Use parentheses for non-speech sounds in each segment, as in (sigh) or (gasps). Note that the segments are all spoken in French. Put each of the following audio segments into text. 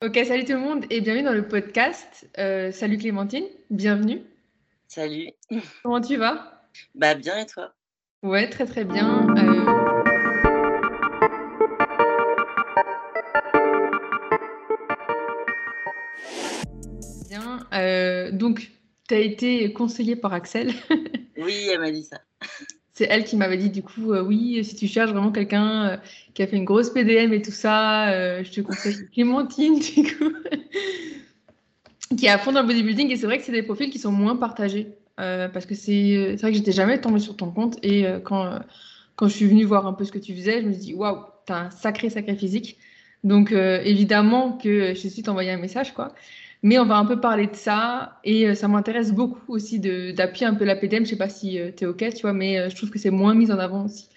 Ok, salut tout le monde et bienvenue dans le podcast. Euh, salut Clémentine, bienvenue. Salut. Comment tu vas? Bah bien et toi? Ouais, très très bien. Euh, Bien. Euh, donc, tu as été conseillée par Axel. (laughs) Oui, elle m'a dit ça. C'est elle qui m'avait dit du coup, euh, oui, si tu cherches vraiment quelqu'un euh, qui a fait une grosse PDM et tout ça, euh, je te conseille Clémentine (laughs) du coup, qui est à fond dans le bodybuilding. Et c'est vrai que c'est des profils qui sont moins partagés parce que c'est vrai que j'étais jamais tombée sur ton compte et quand, je suis venue voir un peu ce que tu faisais, je me suis dit, waouh, t'as un sacré, sacré physique. Donc évidemment que je suis t'envoyer un message quoi. Mais on va un peu parler de ça et euh, ça m'intéresse beaucoup aussi d'appuyer un peu la PDM. Je sais pas si euh, tu es OK, tu vois, mais euh, je trouve que c'est moins mis en avant aussi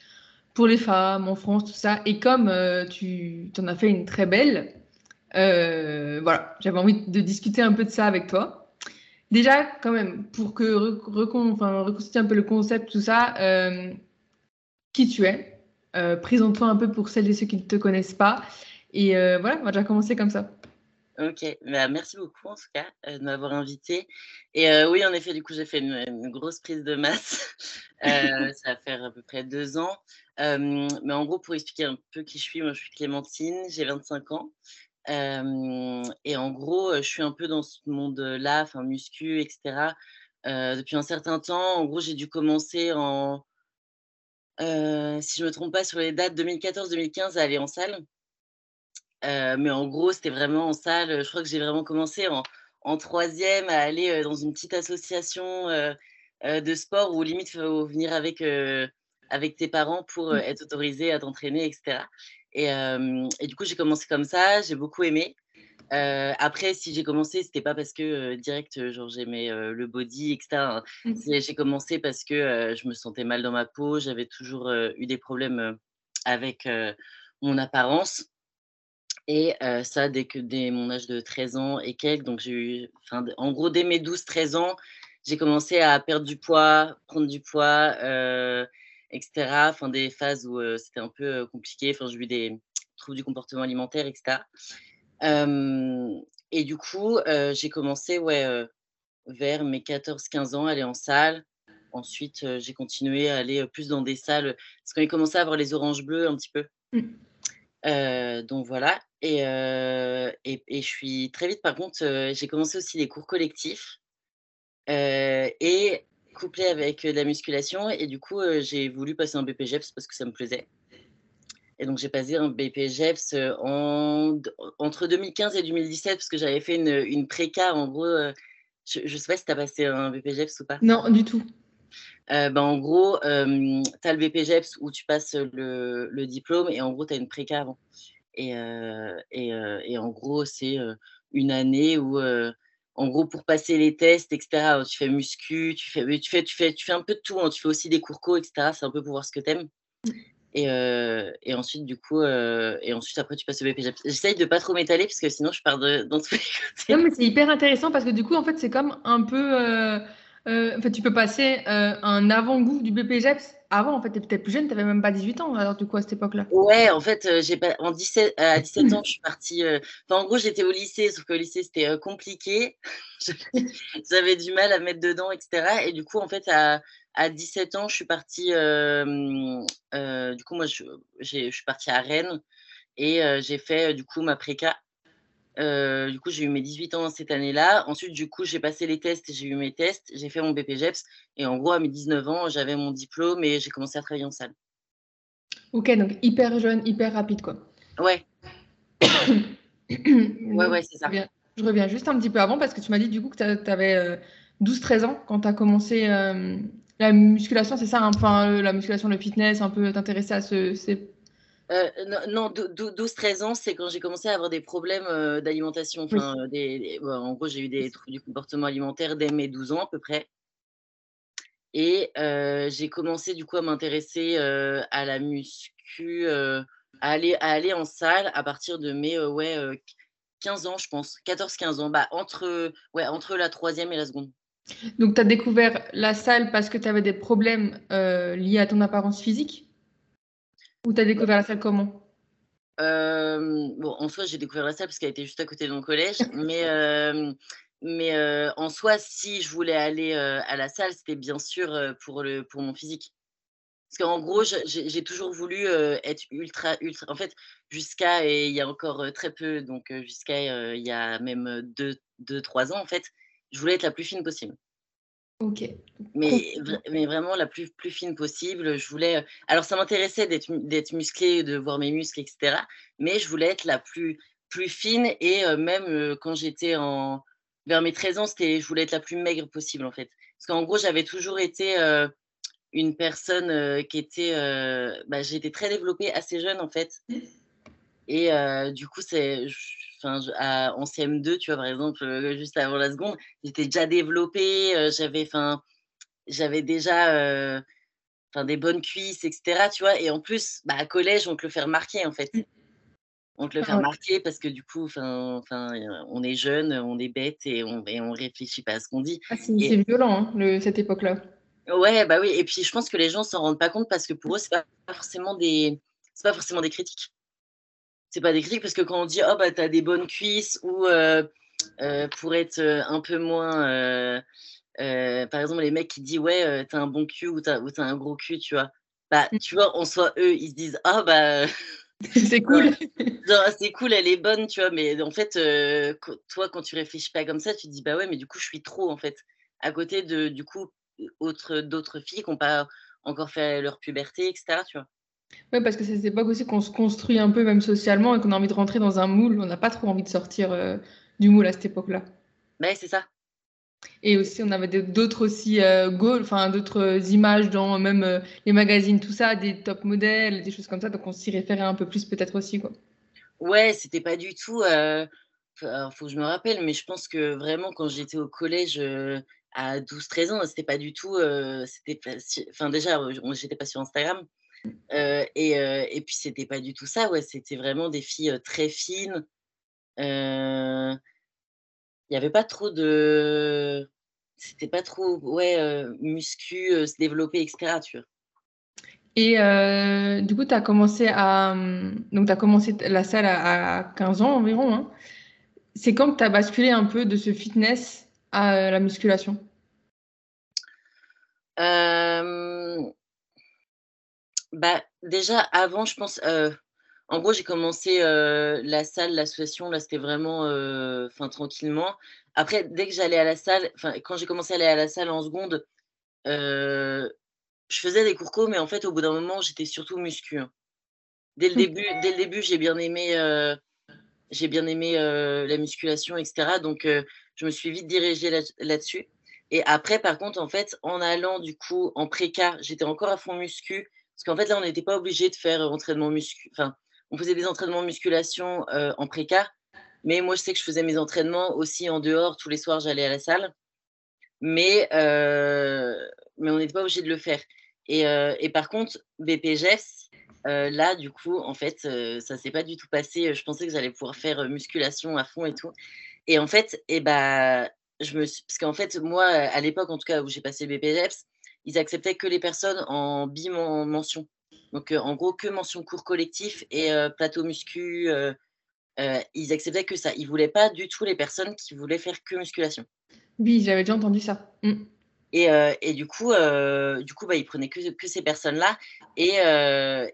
pour les femmes en France, tout ça. Et comme tu en as fait une très belle, voilà, j'avais envie de discuter un peu de ça avec toi. Déjà, quand même, pour que reconstituer un peu le concept, tout ça, qui tu es, présente-toi un peu pour celles et ceux qui ne te connaissent pas. Et voilà, on va déjà commencer comme ça. OK, bah, merci beaucoup en tout cas, de m'avoir invité et oui, en effet, du coup, j'ai fait une grosse prise de masse, (laughs) (laughs) ça va faire à peu près deux ans, mais en gros, pour expliquer un peu qui je suis, moi, je suis Clémentine, j'ai 25 ans, et en gros, je suis un peu dans ce monde-là, enfin muscu etc. depuis un certain temps. En gros, j'ai dû commencer en, si je me trompe pas sur les dates, 2014-2015 à aller en salle. Euh, mais en gros, c'était vraiment en salle. Je crois que j'ai vraiment commencé en, en troisième à aller euh, dans une petite association euh, de sport où limite, il faut venir avec, avec tes parents pour mmh. être autorisé à t'entraîner, etc. Et, et, du coup, j'ai commencé comme ça. J'ai beaucoup aimé. après, si j'ai commencé, c'était pas parce que direct, genre j'aimais le body, etc. Hein. Mmh. J'ai commencé parce que je me sentais mal dans ma peau. J'avais toujours eu des problèmes avec mon apparence. Et ça, dès que dès mon âge de 13 ans et quelques, donc j'ai eu, en gros, dès mes 12-13 ans, j'ai commencé à perdre du poids, prendre du poids, etc. Enfin, des phases où c'était un peu compliqué. Enfin, j'ai eu des troubles du comportement alimentaire, etc. et du coup, j'ai commencé, ouais, vers mes 14-15 ans, à aller en salle. Ensuite, j'ai continué à aller plus dans des salles, parce qu'on a commencé à avoir les oranges bleues un petit peu. Mmh. donc voilà. Et, et, et, je suis très vite, par contre, j'ai commencé aussi des cours collectifs et couplé avec de la musculation. Et du coup, j'ai voulu passer un BPGEPS parce que ça me plaisait. Et donc, j'ai passé un BPGEPS en, entre 2015 et 2017 parce que j'avais fait une, une préca. En gros, je ne sais pas si tu as passé un BPGEPS ou pas. Non, du tout. ben, en gros, tu as le BPGEPS où tu passes le, le diplôme et en gros, tu as une préca avant. Et, et, en gros, c'est une année où, en gros, pour passer les tests, etc., tu fais muscu, tu fais, tu fais, tu fais, tu fais un peu de tout. Hein, tu fais aussi des cours co, etc. C'est un peu pour voir ce que tu aimes. Et, et, ensuite, du coup, et ensuite, après, tu passes au BPJ. J'essaye de pas trop m'étaler parce que sinon, je pars de, dans tous les (laughs) côtés. Non, mais c'est hyper intéressant parce que du coup, en fait, c'est comme un peu. Euh, en fait, tu peux passer euh, un avant-goût du BPGEPS. Avant, en fait, tu étais plus jeune, tu n'avais même pas 18 ans, alors du coup, à cette époque-là. Ouais, en fait, euh, j'ai pas... en 17... à 17 (clears throat) ans, je suis partie. Enfin, en gros, j'étais au lycée, sauf qu'au lycée, c'était compliqué. (laughs) J'avais du mal à mettre dedans, etc. Et du coup, en fait, à, à 17 ans, je suis partie. du coup, moi, je... je suis partie à Rennes et j'ai fait, du coup, ma préca du coup, j'ai eu mes 18 ans cette année-là. Ensuite, du coup, j'ai passé les tests, j'ai eu mes tests, j'ai fait mon BPGEPS. Et en gros, à mes 19 ans, j'avais mon diplôme et j'ai commencé à travailler en salle. Ok, donc hyper jeune, hyper rapide, quoi. Ouais. (coughs) ouais, ouais, c'est ça. Je reviens, juste un petit peu avant parce que tu m'as dit du coup que tu avais 12-13 ans quand tu as commencé la musculation, c'est ça hein, Enfin, la musculation, le fitness, un peu t'intéresser à ce, ces euh, non, 12-13 ans, c'est quand j'ai commencé à avoir des problèmes euh, d'alimentation. Enfin, des, en gros, j'ai eu des troubles du comportement alimentaire dès mes 12 ans à peu près. Et euh, j'ai commencé du coup à m'intéresser à la muscu, à, aller, à aller en salle à partir de mes ouais, 15 ans, je pense. 14-15 ans, bah, entre, ouais, entre la troisième et la seconde. Donc, tu as découvert la salle parce que tu avais des problèmes liés à ton apparence physique? Ou tu as découvert la salle comment? Bon, en soi, j'ai découvert la salle parce qu'elle était juste à côté de mon collège, (laughs) mais, mais en soi, si je voulais aller à la salle, c'était bien sûr pour, le, pour mon physique. Parce qu'en gros, j'ai toujours voulu être ultra, ultra. En fait, jusqu'à, et il y a encore très peu, donc jusqu'à il y a même 2-3 ans, en fait, je voulais être la plus fine possible. Ok. Mais, mais vraiment la plus, plus fine possible. Je voulais. Alors, ça m'intéressait d'être musclée, de voir mes muscles, etc. Mais je voulais être la plus, plus fine. Et même quand j'étais en. Vers mes 13 ans, je voulais être la plus maigre possible, en fait. Parce qu'en gros, j'avais toujours été une personne qui était. Bah, été très développée assez jeune, en fait. Et du coup, c'est. Enfin, en CM2, tu vois, par exemple, juste avant la seconde, j'étais déjà développée, j'avais, enfin, j'avais déjà, enfin, des bonnes cuisses, etc. Tu vois, et en plus, bah, à collège, on te le fait remarquer, en fait. Mmh. On te le fait remarquer parce que du coup, enfin, on est jeune, on est bête et on, et on réfléchit pas à ce qu'on dit. Ah, c'est violent, hein, le, cette époque-là. Ouais, bah oui. Et puis, je pense que les gens s'en rendent pas compte parce que pour eux, c'est pas forcément des, c'est pas forcément des critiques. C'est pas des critiques parce que quand on dit, oh, bah, t'as des bonnes cuisses ou euh, euh, pour être euh, un peu moins, par exemple, les mecs qui disent, ouais, t'as un bon cul ou t'as, ou as un gros cul, tu vois. Bah, mmh. tu vois, en soi, eux, ils se disent, ah, bah. (laughs) c'est cool. (laughs) c'est cool, elle est bonne, tu vois. Mais en fait, toi, quand tu réfléchis pas comme ça, tu te dis, bah ouais, mais du coup, je suis trop, en fait. À côté de, du coup, d'autres filles qui n'ont pas encore fait leur puberté, etc. Tu vois. Ouais, parce que c'est cette époque aussi qu'on se construit un peu, même socialement, et qu'on a envie de rentrer dans un moule. On n'a pas trop envie de sortir euh, du moule à cette époque-là. Ouais, c'est ça. Et aussi, on avait d'autres aussi euh, goals, enfin d'autres images dans même euh, les magazines, tout ça, des top modèles, des choses comme ça. Donc, on s'y référait un peu plus peut-être aussi, quoi. Ouais, c'était pas du tout. Il faut que je me rappelle, mais je pense que vraiment, quand j'étais au collège, à 12-13 ans, c'était pas du tout. c'était enfin, déjà, j'étais pas sur Instagram. Et, et, puis, c'était pas du tout ça. Ouais, c'était vraiment des filles très fines. Il n'y avait pas trop de. C'était pas trop, ouais, muscu, se développer, etc. Tu vois. Et du coup, tu as commencé à. Mmh, donc, tu as commencé la salle à, 15 ans environ. Hein. C'est quand que tu as basculé un peu de ce fitness à la musculation? Bah, déjà, avant, je pense, en gros, j'ai commencé la salle, l'association, là, c'était vraiment enfin tranquillement. Après, dès que j'allais à la salle, enfin, quand j'ai commencé à aller à la salle en seconde, je faisais des cours co, mais en fait, au bout d'un moment, j'étais surtout muscu. Hein. Dès le début, dès le début, j'ai bien aimé, j'ai bien aimé la musculation, etc. Donc, je me suis vite dirigée là-dessus. et après, par contre, en fait, en allant du coup en préca, j'étais encore à fond muscu. Parce qu'en fait, là, on n'était pas obligé de faire entraînement muscu. Enfin, on faisait des entraînements musculation en préca. Mais moi, je sais que je faisais mes entraînements aussi en dehors. Tous les soirs, j'allais à la salle. Mais, mais on n'était pas obligé de le faire. Et, et par contre, BPGS, là, du coup, en fait, ça s'est pas du tout passé. Je pensais que j'allais pouvoir faire musculation à fond et tout. Et en fait, eh bah, je me parce qu'en fait, moi, à l'époque, en tout cas, où j'ai passé le BPGEPS, ils acceptaient que les personnes en bi-mention. Donc, en gros, que mention cours collectif et plateau muscu. ils acceptaient que ça. Ils voulaient pas du tout les personnes qui voulaient faire que musculation. Oui, j'avais déjà entendu ça. Mmh. Et, et, du coup, du coup bah, ils prenaient que, que ces personnes-là. Et,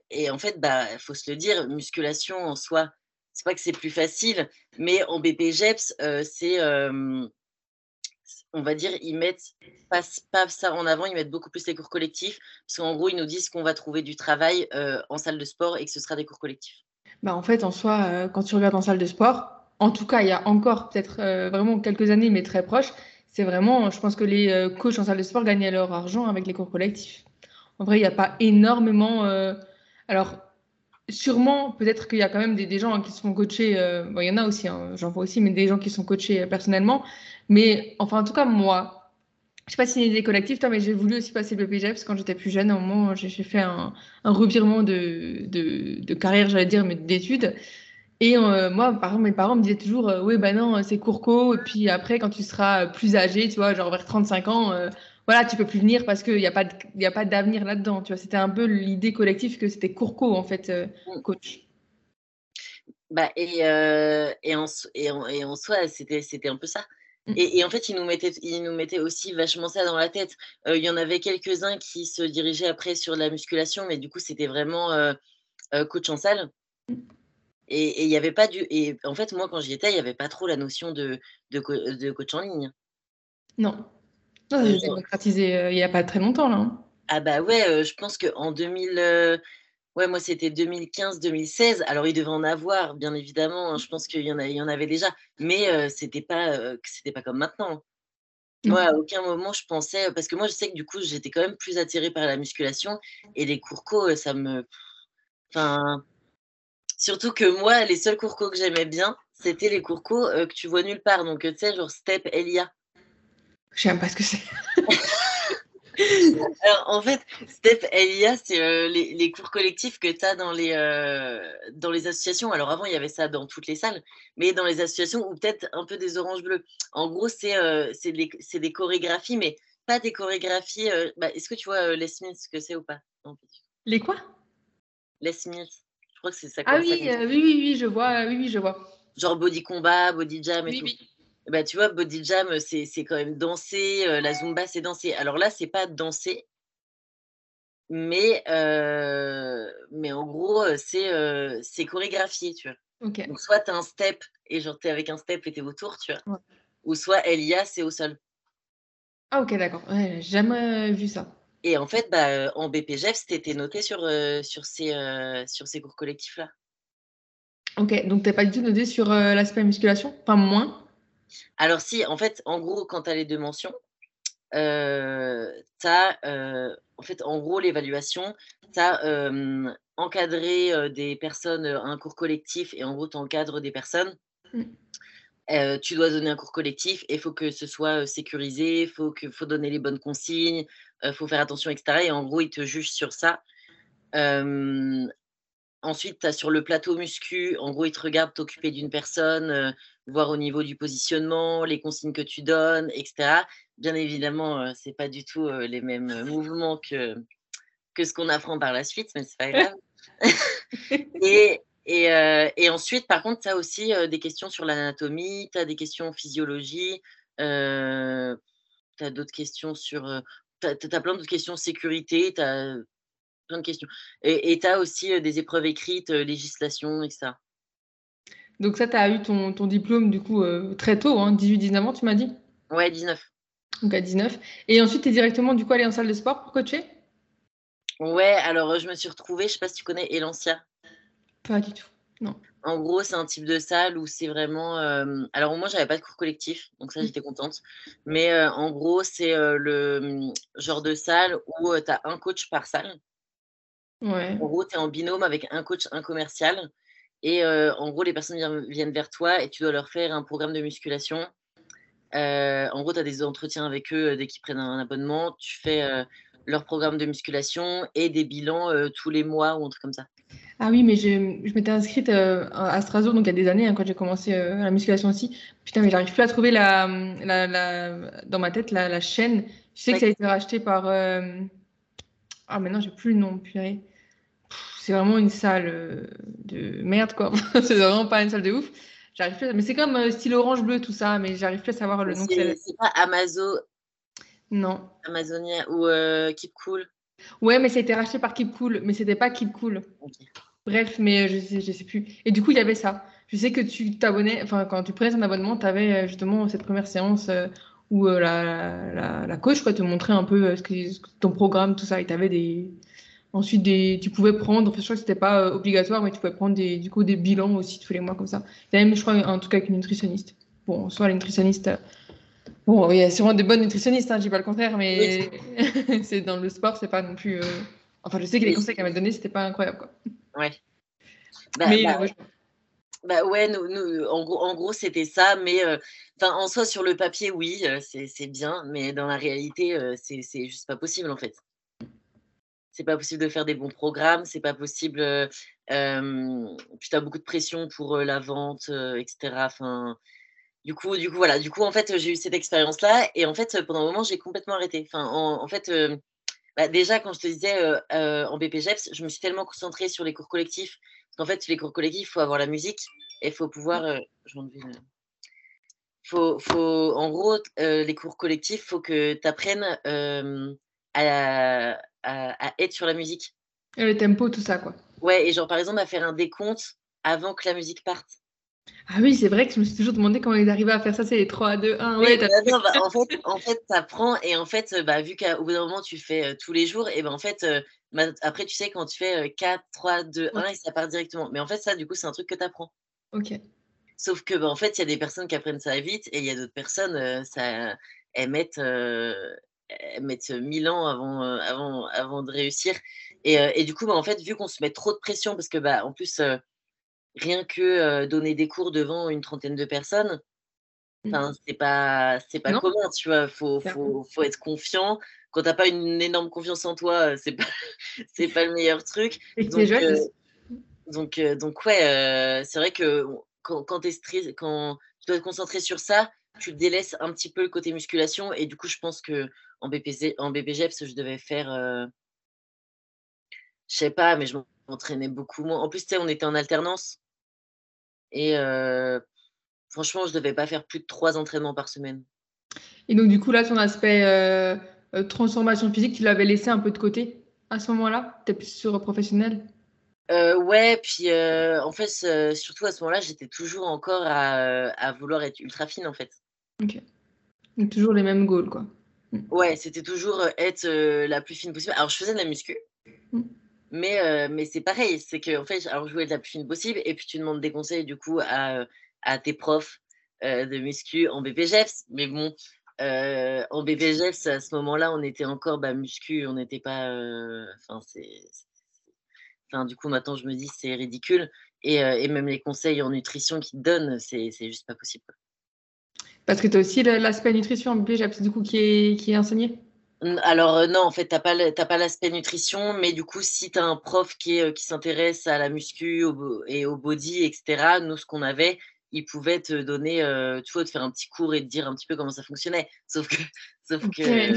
et, en fait, il bah, faut se le dire, musculation en soi, c'est pas que c'est plus facile, mais en BPGEPS, euh, c'est, on va dire, ils mettent pas, ça en avant, ils mettent beaucoup plus les cours collectifs, parce qu'en gros, ils nous disent qu'on va trouver du travail en salle de sport et que ce sera des cours collectifs. Bah, en fait, en soi, quand tu regardes en salle de sport, en tout cas, il y a encore peut-être vraiment quelques années, mais très proches, c'est vraiment, je pense que les coachs en salle de sport gagnaient leur argent avec les cours collectifs. En vrai, il n'y a pas énormément. alors, sûrement, peut-être qu'il y a quand même des, gens hein, qui se font coacher. Euh, bon, il y en a aussi, hein, j'en vois aussi, mais des gens qui sont coachés euh, personnellement. Mais enfin, en tout cas, moi, je sais pas si c'est des collectifs, toi, mais j'ai voulu aussi passer le BPGEPS quand j'étais plus jeune. Au moment, j'ai fait un, revirement de, de, carrière, j'allais dire, mais d'études. Et euh, moi, par exemple, mes parents me disaient toujours, oui, ben non, c'est courco. Et puis après, quand tu seras plus âgé, tu vois, genre vers 35 ans, voilà, tu peux plus venir parce qu'il n'y a pas a pas d'avenir là-dedans. Tu vois, c'était un peu l'idée collective que c'était Courco en fait, euh, mm. coach. Bah, et, euh, et, en, et, en, et en soi, c'était, c'était un peu ça. Mmh. Et, et, en fait, ils nous, mettaient, ils nous mettaient aussi vachement ça dans la tête. Euh, il y en avait quelques-uns qui se dirigeaient après sur la musculation, mais du coup, c'était vraiment coach en salle. Mmh. Et il n'y avait pas du. Et en fait, moi, quand j'y étais, il n'y avait pas trop la notion de, de, de coach en ligne. Non. Non, ça démocratisé il n'y a pas très longtemps, là. Hein. Ah, bah ouais, je pense qu'en 2000. Ouais, moi, c'était 2015-2016. Alors, il devait en avoir, bien évidemment. Hein, je pense qu'il y, en y en avait déjà. Mais euh, c'était pas, euh, c'était pas comme maintenant. Moi, à aucun moment, je pensais. Parce que moi, je sais que du coup, j'étais quand même plus attirée par la musculation. Et les cours co, ça me. Enfin. Surtout que moi, les seuls cours co que j'aimais bien, c'était les cours co que tu vois nulle part. Donc, tu sais, genre Step, Elia. Je sais même pas ce que c'est. (laughs) Alors, en fait, Step LIA, c'est euh, les, cours collectifs que tu as dans les, euh, dans les associations. Alors, avant, il y avait ça dans toutes les salles, mais dans les associations, ou peut-être un peu des oranges bleues. En gros, c'est euh, des, des, chorégraphies, mais pas des chorégraphies. Bah, Est-ce que tu vois Les Smiths, ce que c'est ou pas? Les quoi? Les Smiths. Je crois que c'est ça. Ah oui, oui, oui, oui, je vois. Oui, oui, je vois. Genre body combat, body jam et oui, tout. Oui. Bah, tu vois, body jam, c'est quand même danser. la zumba, c'est danser. Alors là, c'est pas danser. Mais, mais en gros, c'est c'est chorégraphié, tu vois. Donc, soit tu as un step et genre tu es avec un step et tu es autour, tu vois. Ou soit LIA, c'est au sol. Ah, ok, d'accord. Ouais, jamais vu ça. Et en fait, bah, en BPGF, c'était noté sur, sur, ces, sur ces cours collectifs-là. Ok, donc tu n'es pas du tout noté sur l'aspect musculation? Pas moins? Alors si, en fait, en gros, quand tu as les deux mentions, euh, tu as, euh, en fait, en gros, l'évaluation, tu as encadré des personnes, un cours collectif, et en gros, tu encadres des personnes. Mmh. tu dois donner un cours collectif et il faut que ce soit sécurisé, il faut, faut donner les bonnes consignes, il faut faire attention, etc. Et en gros, ils te jugent sur ça. Ensuite, tu as sur le plateau muscu, en gros, ils te regardent t'occuper d'une personne, euh, voir au niveau du positionnement, les consignes que tu donnes, etc. Bien évidemment, euh, ce n'est pas du tout euh, les mêmes mouvements que, que ce qu'on apprend par la suite, mais c'est pas grave. (laughs) et, et, et, ensuite, par contre, tu as aussi des questions sur l'anatomie, tu as des questions en physiologie, tu as d'autres questions sur. tu as, as, plein d'autres questions sécurité, tu as plein de questions. Et tu as aussi des épreuves écrites, législation, etc. Donc ça, tu as eu ton, ton, diplôme du coup très tôt, hein, 18-19 ans, tu m'as dit? Ouais, 19. Donc à 19. Et ensuite, tu es directement du coup allé en salle de sport pour coacher? Ouais, alors je me suis retrouvée, je sais pas si tu connais Elancia. Pas du tout, non. En gros, c'est un type de salle où c'est vraiment. Alors, moi, j'avais pas de cours collectif, donc ça, mmh. j'étais contente. Mais en gros, c'est le genre de salle où tu as un coach par salle. En gros, tu es en binôme avec un coach, un commercial. Et en gros, les personnes viennent, vers toi et tu dois leur faire un programme de musculation. en gros, tu as des entretiens avec eux dès qu'ils prennent un abonnement. Tu fais leur programme de musculation et des bilans tous les mois ou un truc comme ça. Ah oui, mais je, je m'étais inscrite à Strasbourg, donc il y a des années, hein, quand j'ai commencé la musculation aussi. Putain, mais j'arrive plus à trouver la, la, dans ma tête la, chaîne. Je sais que ça a été racheté par. Ah, mais non, j'ai plus le nom, purée c'est vraiment une salle euh, de merde, quoi. (laughs) c'est vraiment pas une salle de ouf. J'arrive plus Mais c'est comme euh, style orange bleu, tout ça, mais j'arrive plus à savoir le nom. C'est pas Amazon. Non. Amazonia ou euh, Keep Cool? Ouais, mais ça a été racheté par Keep Cool, mais c'était pas Keep Cool. Bref, mais je sais, je sais plus. Et du coup, il y avait ça. Je sais que tu t'abonnais, enfin, quand tu prenais un abonnement, tu avais justement cette première séance où la, la, la, coach quoi, te montrait un peu ce que, ton programme, tout ça, et tu avais des, Ensuite, des, tu pouvais prendre, je crois que c'était pas euh, obligatoire, mais tu pouvais prendre des, du coup des bilans aussi tous les mois comme ça. même, je crois, un truc avec une nutritionniste. Bon, soit les nutritionnistes. Bon, il y a sûrement des bonnes nutritionnistes, hein, je dis pas le contraire, mais (laughs) c'est dans le sport, c'est pas non plus. Euh, enfin, je sais que les conseils qu'elle m'a donnés, c'était pas incroyable, quoi. Ouais. Bah, mais bah, bah ouais, en gros, c'était ça, mais euh, en soi, sur le papier, oui, c'est bien, mais dans la réalité, c'est juste pas possible, en fait c'est pas possible de faire des bons programmes, c'est pas possible. Euh, as beaucoup de pression pour la vente, etc. Enfin, du coup, du coup, voilà. Du coup, en fait, j'ai eu cette expérience-là et en fait, pendant un moment, j'ai complètement arrêté. En, fait, bah, déjà, quand je te disais en BPGEPS, je me suis tellement concentrée sur les cours collectifs qu'en fait, les cours collectifs, il faut avoir la musique et il faut pouvoir. Euh, faut, faut, en gros, euh, les cours collectifs, il faut que tu apprennes euh, à, à, être sur la musique. Et le tempo, tout ça, quoi. Ouais, et genre, par exemple, à faire un décompte avant que la musique parte. Ah oui, c'est vrai que je me suis toujours demandé comment ils arrivaient à faire ça, c'est les 3, 2, 1. Ouais, bah bah, en fait, en fait tu apprends et en fait, bah, vu qu'au bout d'un moment, tu fais tous les jours, et ben en fait, après, tu sais, quand tu fais 4, 3, 2, 1, et ça part directement. Mais en fait, ça, du coup, c'est un truc que tu apprends. Ok. Sauf que, bah, en fait, il y a des personnes qui apprennent ça vite et il y a d'autres personnes, ça, elles mettent, elles mettent 1000 ans avant, avant, avant de réussir. Et, et du coup, bah, en fait, vu qu'on se met trop de pression, parce que, bah, en plus, rien que donner des cours devant une trentaine de personnes, mmh. Enfin, c'est pas, c'est pas commun, tu vois. Faut, faut, faut, être confiant. Quand t'as pas une énorme confiance en toi, c'est pas, (laughs) c'est pas le meilleur truc. donc, jeune, donc, donc, ouais, c'est vrai que quand, quand, es stress, quand tu dois te concentrer sur ça, tu délaisses un petit peu le côté musculation. Et du coup, je pense que en BPC, en BPGEPS, je devais faire, je sais pas, mais je m'entraînais beaucoup moins. En plus, tu sais, on était en alternance. Et franchement, je devais pas faire plus de trois entraînements par semaine. Et donc, du coup, là, ton aspect transformation physique, tu l'avais laissé un peu de côté à ce moment-là? Tu es plus sur professionnel? Ouais, puis en fait, surtout à ce moment-là, j'étais toujours encore à, vouloir être ultra fine, en fait. Ok. Donc, toujours les mêmes goals, quoi. Mmh. Ouais, c'était toujours être la plus fine possible. Alors, je faisais de la muscu. Mmh. Mais, mais c'est pareil, c'est que en fait, alors je voulais être la plus fine possible, et puis tu demandes des conseils du coup à, à tes profs de muscu en BPGEPS. Mais bon, en BPGEPS, à ce moment-là, on était encore bah, muscu, on n'était pas. Enfin, c'est. Enfin, du coup, maintenant, je me dis, c'est ridicule. Et, et, même les conseils en nutrition qu'ils te donnent, c'est juste pas possible. Parce que tu as aussi l'aspect nutrition en BPGEPS, du coup, qui est, qui est enseigné? Alors non, en fait, tu n'as pas l'aspect nutrition, mais du coup, si tu as un prof qui, qui s'intéresse à la muscu et au body, etc., nous, ce qu'on avait, il pouvait te donner, tu vois, te faire un petit cours et te dire un petit peu comment ça fonctionnait. Sauf que, (laughs) sauf que,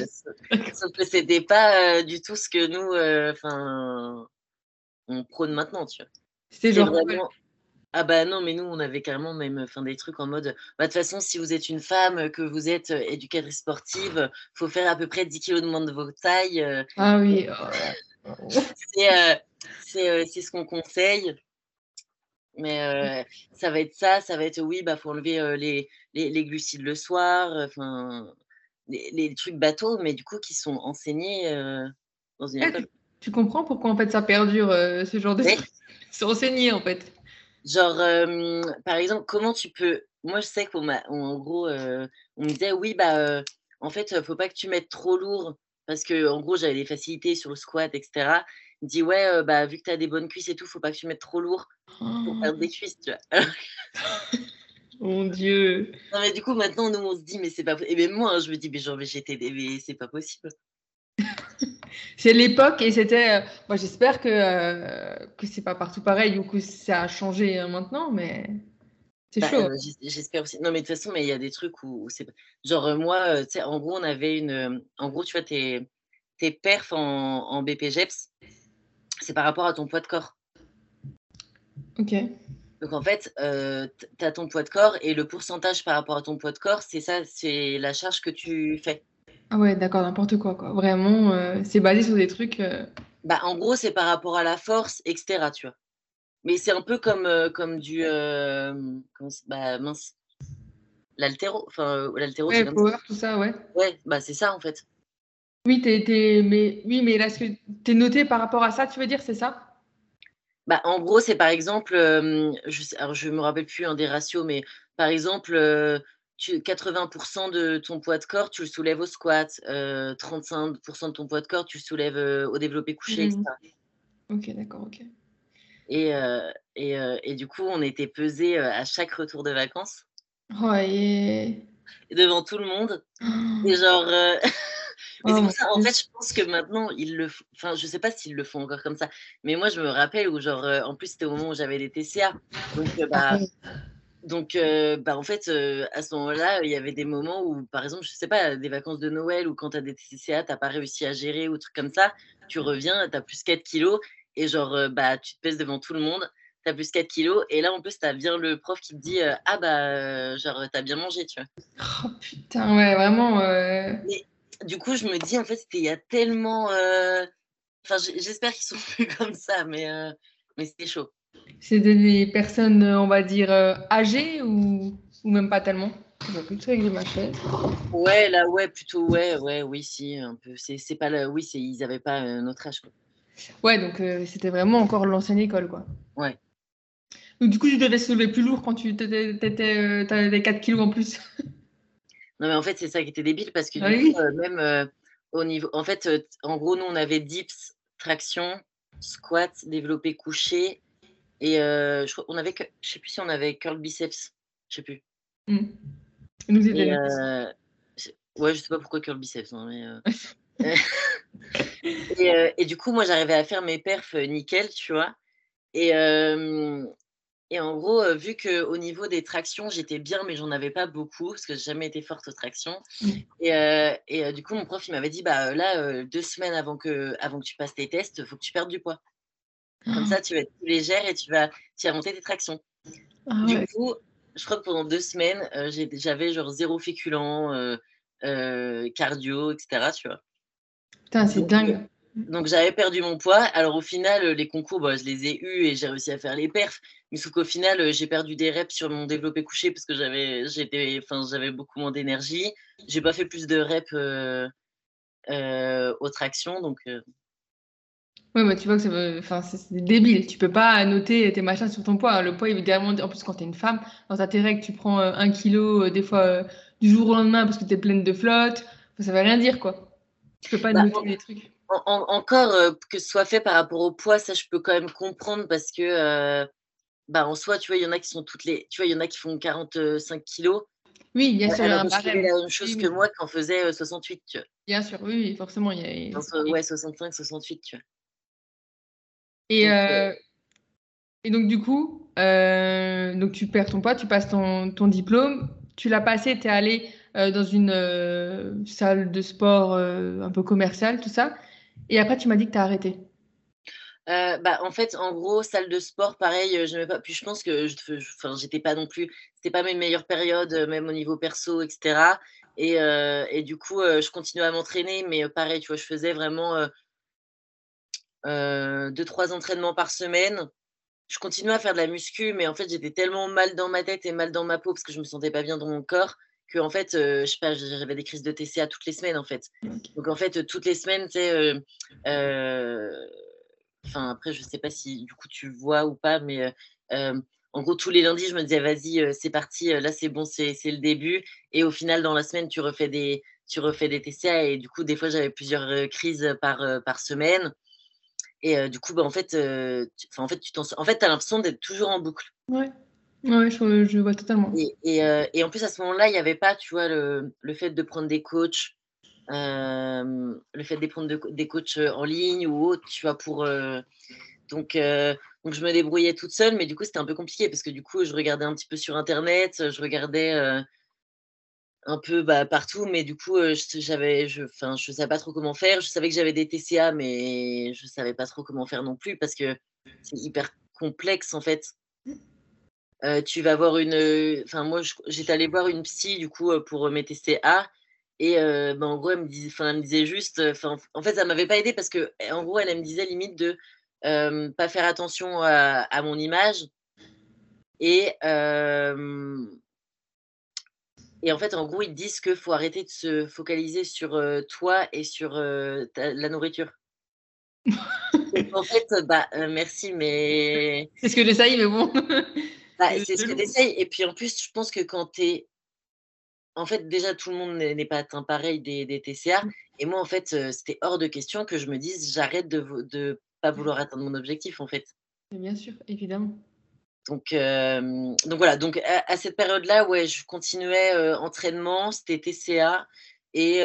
(laughs) sauf que c'était pas du tout ce que nous, enfin, on prône maintenant, tu vois. C'était genre vraiment, ah bah non, mais nous, on avait carrément même enfin, des trucs en mode, bah, de toute façon, si vous êtes une femme, que vous êtes éducatrice sportive, faut faire à peu près 10 kilos de moins de votre taille. ah oui. (laughs) Oh c'est ce qu'on conseille. Mais ça va être ça, ça va être oui, bah faut enlever les, les, les, glucides le soir, enfin les, les, trucs bateaux, mais du coup qui sont enseignés dans une école. Tu, comprends pourquoi en fait ça perdure ce genre de trucs (laughs) C'est enseigné en fait. Genre, par exemple, comment tu peux. Moi, je sais qu'en gros, on me disait, oui, bah, en fait, il faut pas que tu mettes trop lourd parce que, en gros, j'avais des facilités sur le squat, etc. Il dit, ouais, bah, vu que tu as des bonnes cuisses et tout, faut pas que tu mettes trop lourd pour perdre des oh. cuisses, tu vois. Mon Dieu. Non, mais du coup, maintenant, nous, on se dit, mais c'est pas possible. Et même moi, hein, je me dis, mais genre, mais j'étais, mais c'est pas possible. (laughs) c'est l'époque et c'était. Euh, moi, j'espère que, euh, que c'est pas partout pareil ou que ça a changé euh, maintenant, mais c'est bah, chaud. j'espère aussi. Non, mais de toute façon, mais il y a des trucs où, c'est. Genre, moi, tu sais, en gros, on avait une. En gros, tu vois, tes, tes perfs en, en BPGEPS, c'est par rapport à ton poids de corps. Ok. Donc en fait, tu as ton poids de corps et le pourcentage par rapport à ton poids de corps, c'est ça, c'est la charge que tu fais. Ah ouais, d'accord, n'importe quoi, quoi. Vraiment, euh, c'est basé sur des trucs. Euh, bah, en gros, c'est par rapport à la force, etc., tu vois. Mais c'est un peu comme, euh, comme du. bah, mince. L'altéro. Enfin, l'altéro, Ouais, power, tout ça, ouais. Ouais, bah, c'est ça, en fait. Oui, mais oui, mais là, ce que t'es noté par rapport à ça, tu veux dire, c'est ça? Bah, en gros, c'est par exemple, je alors je me rappelle plus, un des ratios, mais par exemple, 80% de ton poids de corps, tu le soulèves au squat, 35% de ton poids de corps, tu le soulèves au développé couché, etc. Mmh. Ok, d'accord, ok. Et, et, et, du coup, on était pesé à chaque retour de vacances. Oh, et... devant tout le monde. (gasps) Et genre. (laughs) mais c'est oh, pour ça, en fait, je pense que maintenant, ils le font. Enfin, je sais pas s'ils le font encore comme ça. Mais moi, je me rappelle où, genre, en plus, c'était au moment où j'avais les TCA. Donc, bah. Ah donc, bah, en fait, à ce moment-là, il y avait des moments où, par exemple, je sais pas, des vacances de Noël ou quand tu as des TCA, tu n'as pas réussi à gérer ou trucs comme ça, tu reviens, tu as plus 4 kilos et genre, bah, tu te pèses devant tout le monde. as plus 4 kilos. Et là, en plus, as bien le prof qui te dit Ah, bah, genre, t'as bien mangé, tu vois. Oh putain, ouais, vraiment. Mais, du coup, je me dis, en fait, il y a tellement. Enfin, j'espère qu'ils sont (laughs) plus comme ça, mais, mais c'était chaud. C'était des personnes, on va dire, âgées ou, ou même pas tellement? Ouais, là, ouais, plutôt, ouais, ouais, oui, si, un peu. C'est pas là, oui, ils n'avaient pas notre âge, quoi. Ouais, donc euh, c'était vraiment encore l'ancienne école, quoi. Ouais. Donc, du coup, tu devais soulever plus lourd quand tu étais, avais 4 kilos en plus. (laughs) non, mais en fait, c'est ça qui était débile parce que du ah coup, euh, même euh, au niveau. En fait, en gros, nous, on avait dips, traction, squat, développé couché. Et je crois, on avait, je sais plus si on avait curl biceps, je sais plus. Mmh. Nous et, ouais, je sais pas pourquoi curl biceps, hein, mais. (laughs) (laughs) et, et, du coup, moi, j'arrivais à faire mes perfs nickel, tu vois. Et, et en gros, vu qu'au niveau des tractions, j'étais bien, mais j'en avais pas beaucoup, parce que j'ai jamais été forte aux tractions. Mmh. Et, et du coup, mon prof, il m'avait dit, bah là, deux semaines avant que, avant que tu passes tes tests, il faut que tu perdes du poids. Comme ça, tu vas être plus légère et tu vas, tu vas monter tes tractions. Ah du coup, je crois que pendant deux semaines, j'avais genre zéro féculent, cardio, etc. Tu vois. Putain, c'est dingue. Donc j'avais perdu mon poids. Alors au final, les concours, bah, je les ai eus et j'ai réussi à faire les perfs. Mais sauf qu'au final, j'ai perdu des reps sur mon développé couché parce que j'avais, j'étais, enfin, j'avais beaucoup moins d'énergie. J'ai pas fait plus de reps euh, aux tractions, donc. Oui, bah, tu vois que enfin, c'est débile. Tu peux pas noter tes machins sur ton poids. Le poids, évidemment, en plus, quand tu es une femme, dans ta règles, tu prends un kilo, des fois du jour au lendemain parce que tu es pleine de flotte. Ça veut rien dire, quoi. Tu peux pas bah, noter les trucs encore que ce soit fait par rapport au poids, ça je peux quand même comprendre parce que bah, en soi, tu vois, il y en a qui sont toutes les. Tu vois, il y en a qui font 45 kilos. Oui, bien sûr. Elle a la même chose que moi en faisait 68, tu vois. Bien sûr, oui, forcément. Il y a... Ouais, 65, 68, tu vois. Et, et donc, du coup, donc tu perds ton poids, tu passes ton, ton diplôme, tu l'as passé, tu es allé dans une salle de sport un peu commerciale, tout ça. Et après, tu m'as dit que tu as arrêté. Euh, bah, en fait, en gros, salle de sport, pareil, euh, je pas. Puis je pense que j'étais pas non plus. C'était pas mes meilleures périodes, euh, même au niveau perso, etc. Et, et du coup, je continuais à m'entraîner, mais pareil, tu vois, je faisais vraiment deux, trois entraînements par semaine. Je continuais à faire de la muscu, mais en fait, j'étais tellement mal dans ma tête et mal dans ma peau parce que je me sentais pas bien dans mon corps que en fait, je sais pas, j'avais des crises de TCA toutes les semaines en fait. Donc en fait, toutes les semaines, tu sais, enfin après, je sais pas si du coup tu vois ou pas, mais en gros, tous les lundis, je me disais, vas-y, c'est parti, là c'est bon, c'est le début. Et au final, dans la semaine, tu refais des, tu refais des TCA et du coup, des fois, j'avais plusieurs crises par, par semaine. Et du coup, bah, en fait, en fait, tu en fait, as l'impression d'être toujours en boucle. Ouais. Oui, je, vois totalement. Et, euh, et, en plus, à ce moment-là, il n'y avait pas, tu vois, le, le, fait de prendre des coachs, euh, le fait de prendre des coachs euh, en ligne ou autre, tu vois, pour. donc, donc, je me débrouillais toute seule, mais du coup, c'était un peu compliqué parce que du coup, je regardais un petit peu sur Internet, je regardais un peu bah, partout, mais du coup, j'avais, je, enfin, je savais pas trop comment faire. Je savais que j'avais des TCA, mais je savais pas trop comment faire non plus parce que c'est hyper complexe en fait tu vas voir une. Enfin, moi, j'étais allée voir une psy, du coup, pour mes TCA. Et ben, en gros, elle me, disait, elle me disait juste. En fait, ça ne m'avait pas aidé parce que, en gros, elle, me disait limite de ne pas faire attention à, mon image. Et, et en fait, en gros, ils disent qu'il faut arrêter de se focaliser sur toi et sur la nourriture. (laughs) en fait, bah, merci, mais. C'est ce que j'essaye, mais bon? Bah, c'est ce que Et puis en plus, je pense que quand tu es. En fait, déjà, tout le monde n'est pas atteint pareil des, des TCA. Mmh. Et moi, en fait, c'était hors de question que je me dise j'arrête de ne pas vouloir atteindre mon objectif, en fait. Bien sûr, évidemment. Donc, donc voilà, donc à, cette période-là, ouais, je continuais entraînement, c'était TCA. Et,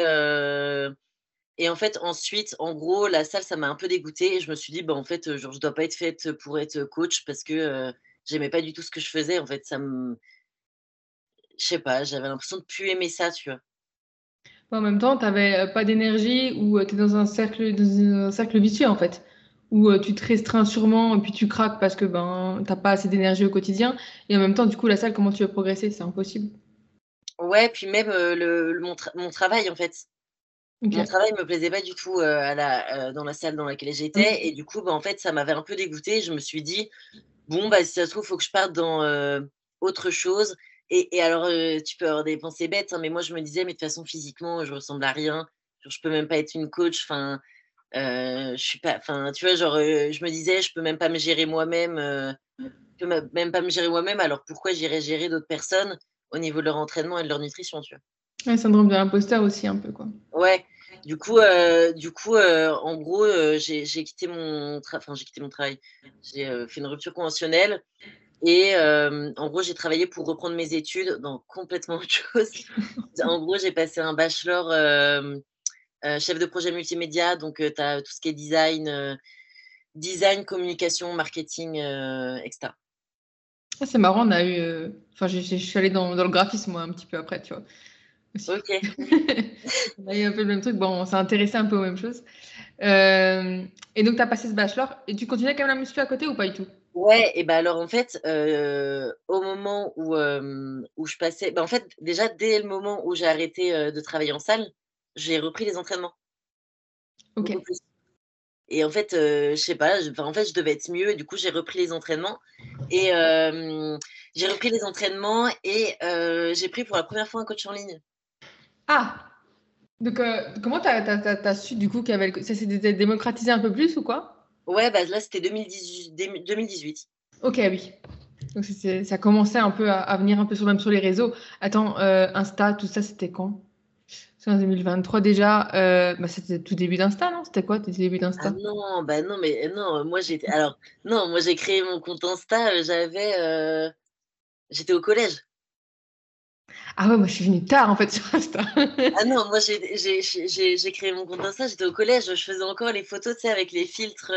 et en fait, ensuite, en gros, la salle, ça m'a un peu dégoûté. Et je me suis dit, bah, en fait, genre, je ne dois pas être faite pour être coach parce que j'aimais pas du tout ce que je faisais. En fait, ça me. Je sais pas, j'avais l'impression de plus aimer ça, tu vois. En même temps, tu n'avais pas d'énergie ou tu es dans un cercle, dans un cercle vicieux, en fait. où tu te restreins sûrement et puis tu craques parce que ben t'as pas assez d'énergie au quotidien et en même temps du coup la salle comment tu veux progresser? C'est impossible ouais puis même le, mon, mon, travail en fait mon travail me plaisait pas du tout à la, dans la salle dans laquelle j'étais et du coup bah, en fait ça m'avait un peu dégoûté je me suis dit bon bah si ça se trouve faut que je parte dans autre chose. Et, et alors tu peux avoir des pensées bêtes hein, mais moi je me disais mais de toute façon physiquement je ressemble à rien. Genre, je peux même pas être une coach. Enfin je suis pas, enfin, tu vois, genre, je me disais, je peux même pas me gérer moi-même, je peux même pas me gérer moi-même, alors pourquoi j'irais gérer d'autres personnes au niveau de leur entraînement et de leur nutrition, tu vois? Ouais, syndrome de l'imposteur aussi, un peu, quoi. Ouais, du coup, du coup en gros, j'ai quitté, mon enfin, j'ai quitté mon travail. J'ai fait une rupture conventionnelle et en gros, j'ai travaillé pour reprendre mes études dans complètement (laughs) autre chose. en gros, j'ai passé un bachelor euh, chef de projet multimédia, donc tu as tout ce qui est design, design, communication, marketing, etc. Ah, c'est marrant, on a eu. Enfin, je suis allée dans, le graphisme, un petit peu après, tu vois. Ok. (laughs) on a eu un peu le même truc. Bon, on s'est intéressé un peu aux mêmes choses. et donc, tu as passé ce bachelor. Et tu continuais quand même la muscu à côté ou pas du tout? Ouais, et ben alors en fait, au moment où, où je passais, ben en fait, déjà dès le moment où j'ai arrêté de travailler en salle, j'ai repris les entraînements. Ok. Et en fait, je sais pas, je, en fait, je devais être mieux. Et du coup, j'ai repris les entraînements. Et j'ai repris les entraînements et j'ai pris pour la première fois un coach en ligne. Ah Donc, comment tu as, su du coup que ça s'est démocratisé un peu plus ou quoi? Ouais, bah, là, c'était 2018, 2018. Ok, oui. Donc, ça commençait un peu à, venir un peu sur, même sur les réseaux. Attends, Insta, tout ça, c'était quand? En 2023 déjà, euh, bah, c'était tout début d'Insta, non? C'était quoi tes débuts d'Insta? Ah Non, bah non, mais non, moi j'étais. Alors, non, moi j'ai créé mon compte Insta, euh, j'avais. Euh, j'étais au collège. Ah ouais, moi je suis venue tard en fait (laughs) sur Insta. ah non, moi j'ai créé mon compte Insta, j'étais au collège, je faisais encore les photos, tu sais, avec les filtres,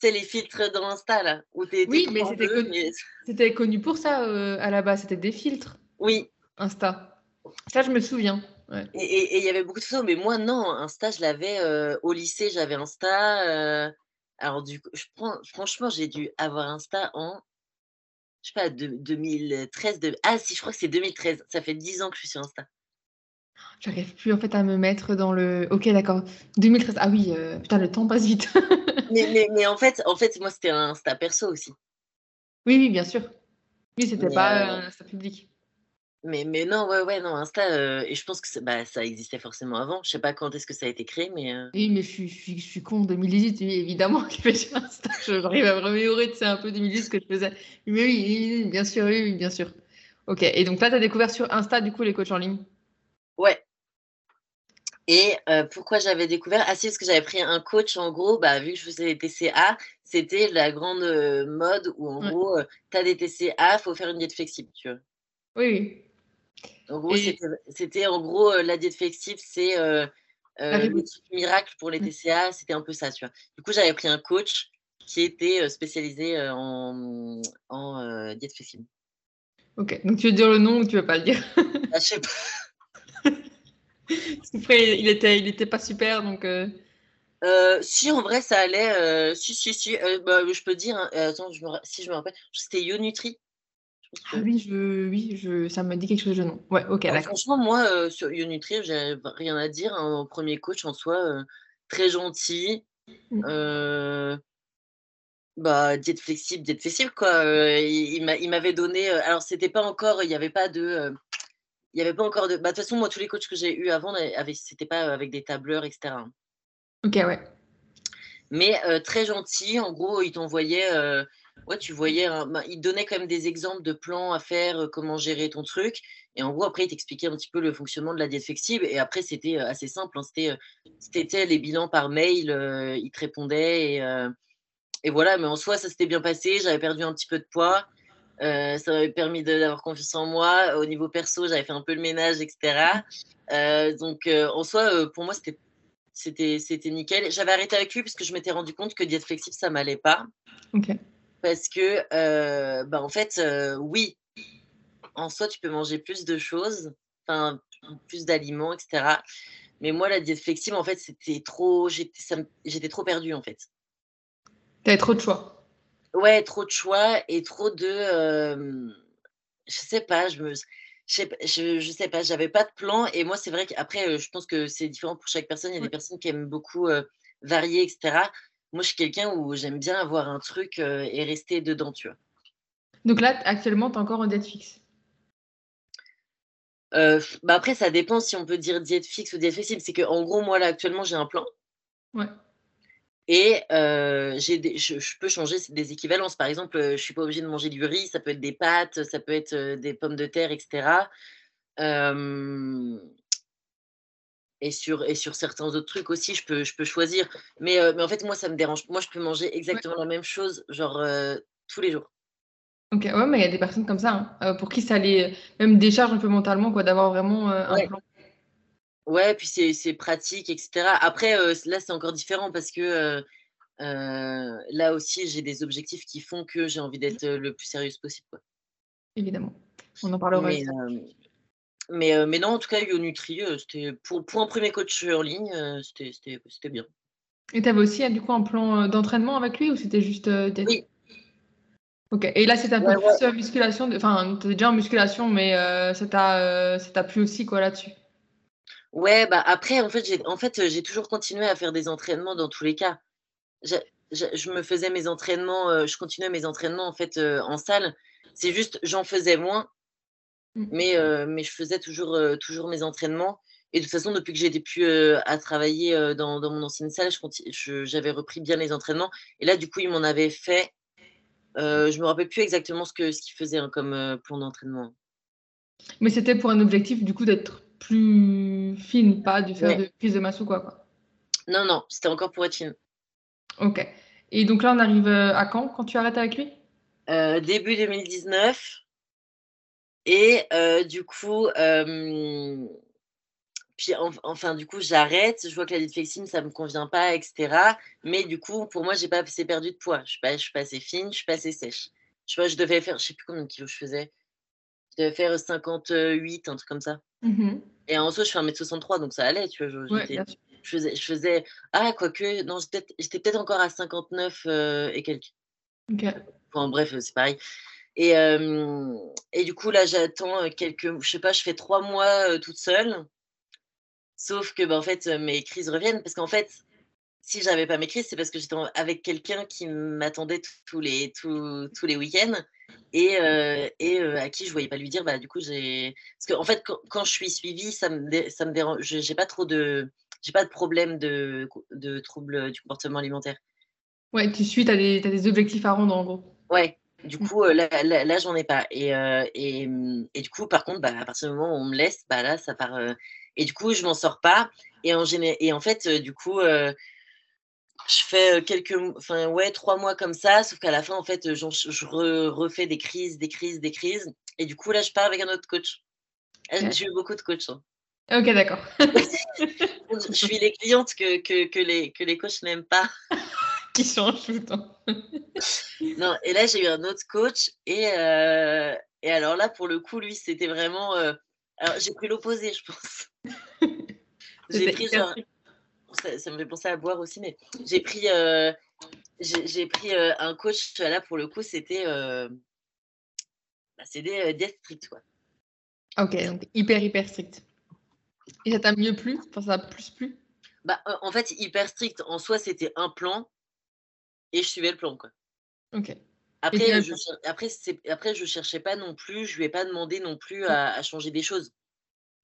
tu sais, les filtres dans Insta là. Où oui, mais c'était connu, connu, pour ça à la base, c'était des filtres. Oui. Insta. Ça, je me souviens. Et il y avait beaucoup de photos, mais moi, non, Insta, je l'avais au lycée, j'avais Insta. alors, du coup, je prends, franchement, j'ai dû avoir Insta en, je sais pas, de, 2013. De, ah, si, je crois que c'est 2013. Ça fait 10 ans que je suis sur Insta. J'arrive plus en fait à me mettre dans le. Ok, d'accord. 2013. Ah oui, putain, le temps passe vite. (laughs) mais, mais, en fait, en fait, moi, c'était un Insta perso aussi. Oui, oui, bien sûr. Oui, c'était pas un Insta public. Mais, mais non, ouais, ouais, non, Insta, et je pense que bah, ça existait forcément avant. Je sais pas quand est-ce que ça a été créé, mais. Oui, mais je suis, je suis, je suis con, 2018, oui, évidemment que je fais Insta. J'arrive à me remémorer, c'est un peu 2018 ce que je faisais. Mais oui, bien sûr, oui, bien sûr. Ok, et donc là, tu as découvert sur Insta, du coup, les coachs en ligne? Ouais. Et pourquoi j'avais découvert? Ah, si, parce que j'avais pris un coach, en gros, bah, vu que je faisais des TCA, c'était la grande mode où, en gros, tu as des TCA, il faut faire une diète flexible, tu vois. Oui, oui. En gros, c'était en gros la diète flexible, c'est euh, le miracle pour les TCA, c'était un peu ça, tu vois. Du coup, j'avais pris un coach qui était spécialisé en, en diète flexible. Ok, donc tu veux dire le nom ou tu veux pas le dire? Ah, Je sais pas. Après, il était, il était pas super, donc. si en vrai ça allait, si si si, bah, je peux dire. Hein, attends, je me, si je me rappelle, c'était YoNutri. Ah oui, je, oui je, ça me dit quelque chose de non. Ouais, ok, d'accord. Franchement, moi, sur Unitri, j'ai rien à dire. Un premier coach en soi, très gentil. Mmh. bah, diète flexible, diète flexible, quoi. il il m'avait donné. alors, c'était pas encore. Il n'y avait pas de. il y avait pas encore de. Bah, de toute façon, moi, tous les coachs que j'ai eu avant, c'était pas avec des tableurs, etc. Hein. Ok, ouais. Mais très gentil. En gros, il t'envoyait ouais, tu voyais, bah, il donnait quand même des exemples de plans à faire, comment gérer ton truc. Et en gros, après, il t'expliquait un petit peu le fonctionnement de la diète flexible. Et après, c'était assez simple. Hein, c'était, les bilans par mail, il te répondait. Et, voilà, mais en soi, ça s'était bien passé. J'avais perdu un petit peu de poids. ça m'avait permis d'avoir confiance en moi. Au niveau perso, j'avais fait un peu le ménage, etc. donc, en soi, pour moi, c'était nickel. J'avais arrêté avec lui parce que je m'étais rendu compte que diète flexible ça m'allait pas. Ok parce que, bah, en fait, oui, en soi, tu peux manger plus de choses, enfin, plus d'aliments, etc. Mais moi, la diète flexible, en fait, c'était trop, j'étais trop perdue, en fait. T'avais trop de choix. Ouais, trop de choix et trop de. euh, je sais pas, je me. Je sais, pas- je, je sais pas, j'avais pas de plan. Et moi, c'est vrai qu'après, euh, je pense que c'est différent pour chaque personne. Il y a des personnes qui aiment beaucoup euh, varier, etc. Moi, je suis quelqu'un où j'aime bien avoir un truc euh, et rester dedans, tu vois. Donc là, actuellement, t'es encore en date fixe? Euh, bah après, ça dépend si on peut dire diète fixe ou diète flexible. C'est que en gros, moi, là, actuellement, j'ai un plan. Ouais. Et euh, des- je, je peux changer des équivalences. Par exemple, je suis pas obligée de manger du riz, ça peut être des pâtes, ça peut être des pommes de terre, etc. Euh, et, sur, et sur certains autres trucs aussi, je peux, je peux choisir. Mais, euh, mais en fait, moi, ça me dérange. Moi, je peux manger exactement la même chose, genre euh, tous les jours. Ok, ouais, mais il y a des personnes comme ça, hein, euh, pour qui ça les même décharge un peu mentalement, quoi, d'avoir vraiment euh, un plan. Ouais, puis c'est c'est pratique, etc. Après, là, c'est encore différent parce que là aussi, j'ai des objectifs qui font que j'ai envie d'être euh, le plus sérieuse possible. quoi. Évidemment. On en parlera. Mais, mais, euh, mais non, en tout cas, YoNutri, euh, c'était pour, pour un premier coach en ligne, euh, c'était bien. Et t'avais aussi euh, du coup un plan euh, d'entraînement avec lui ou c'était juste Oui. Ok, et là c'était un Ouais, peu plus euh, musculation, de- enfin t'étais déjà en musculation, mais ça t'a plu aussi quoi là-dessus? Ouais, bah après, en fait, j'ai en fait, toujours continué à faire des entraînements dans tous les cas. J'ai- j'ai- je me faisais mes entraînements, je continuais mes entraînements en fait en salle. C'est juste, j'en faisais moins, Mm. mais, euh, mais je faisais toujours, euh, toujours mes entraînements. Et de toute façon, depuis que j'étais plus euh, à travailler euh, dans, dans mon ancienne salle, j'avais repris bien les entraînements. Et là, du coup, ils m'en avaient fait. euh, je me rappelle plus exactement ce que ce qu'ils faisaient hein, comme plan d'entraînement. Mais c'était pour un objectif du coup d'être plus fine, pas de faire Ouais. de prise de masse ou quoi, quoi. Non, non, c'était encore pour être fine. Ok. Et donc là on arrive à quand quand tu arrêtes avec lui? Début 2019. Et euh, du coup, euh, puis en- enfin, du coup, j'arrête. Je vois que la diète flexible, ça me convient pas, etc. Mais du coup, pour moi, j'ai pas assez perdu de poids. Je suis pas, je suis pas assez fine, je suis pas assez sèche. Je pas, je devais faire, je sais plus combien de kilos je faisais. Je devais faire 58, un truc comme ça. Mhm. Et en soi, je fais 1m63, donc ça allait, tu vois. je- Ouais, je faisais, je faisais, ah, quoique, non, j'étais peut-être- j'étais peut-être encore à 59 euh, et quelques. Ok. Enfin, bref, c'est pareil. Et, euh, et du coup, là, j'attends euh, quelques. Je sais pas, je fais trois mois euh, toute seule. Sauf que, bah, en fait, mes crises reviennent. Parce qu'en fait, si j'avais pas mes crises, c'est parce que j'étais avec quelqu'un qui m'attendait tous les, tous, tous les week-ends et, euh, et euh, à qui je voyais pas lui dire, bah, du coup, j'ai. Parce qu'en en fait, quand, quand je suis suivie, ça me, dé- ça me dérange. J'ai pas trop de. J'ai pas de problème de, de troubles du comportement alimentaire. Ouais, tu suis, t'as des, t'as des objectifs à rendre en gros. Ouais, du coup, euh, là, là, là, j'en ai pas. Et, euh, et, mmh, et du coup, par contre, bah, à partir du moment où on me laisse, bah, là, ça part. euh, Et du coup, je m'en sors pas. Et en, et en fait, euh, du coup, je fais quelques. Enfin, ouais, trois mois comme ça. Sauf qu'à la fin, en fait, je re- refais des crises, des crises, des crises. Et du coup, là, je pars avec un autre coach. Ah, Ok. J'ai eu beaucoup de coachs. hein. Ok, d'accord. (laughs) Je suis les clientes que, que, que, les, que les coachs n'aiment pas. (laughs) Qui change tout le temps. (laughs) Non, et là, j'ai eu un autre coach. Et, euh, et alors là, pour le coup, lui, c'était vraiment. euh, alors, j'ai pris l'opposé, je pense. (laughs) J'ai pris genre. Ça, ça me fait penser à boire aussi, mais j'ai pris, euh, j'ai pris euh, un coach. Là, pour le coup, c'était bah, c'était diète stricte, quoi. Ok, donc hyper, hyper strict. Et ça t'a mieux plu? Enfin, ça t'a plus plu? Bah, en fait, hyper strict. En soi, c'était un plan et je suivais le plan, quoi. Ok. Après, je, après, après, je cherchais pas non plus, je lui ai pas demandé non plus à, à changer des choses.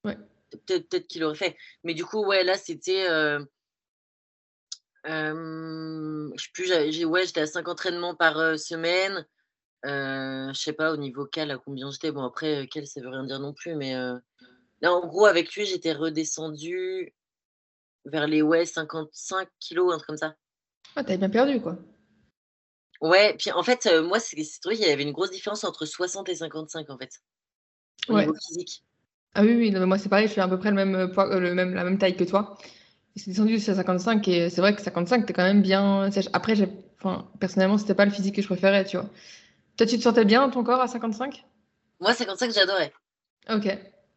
Ouais. Peut-être peut qu'il aurait fait. Mais du coup, ouais, là, c'était. Euh, euh, je sais plus, j'ai- ouais, j'étais à 5 entraînements par euh, semaine. Je sais pas au niveau cal à combien j'étais. Bon, après, cal, ça veut rien dire non plus. Mais là, en gros, avec lui, j'étais redescendue vers les ouais, 55 kilos, un truc comme ça. Ah, t'avais bien perdu, quoi. Ouais, puis en fait, euh, moi, c'est c'est vrai qu'il y avait une grosse différence entre 60 et 55, en fait, au Ouais. niveau physique. Ah oui, oui, non, mais moi c'est pareil, je fais à peu près le même euh, poids, euh, le même, la même taille que toi. C'est descendu aussi à 55 et c'est vrai que 55, t'es quand même bien. Après, enfin, personnellement, c'était pas le physique que je préférais, tu vois. Toi, tu te sentais bien dans ton corps à 55? Moi, 55, j'adorais. Ok.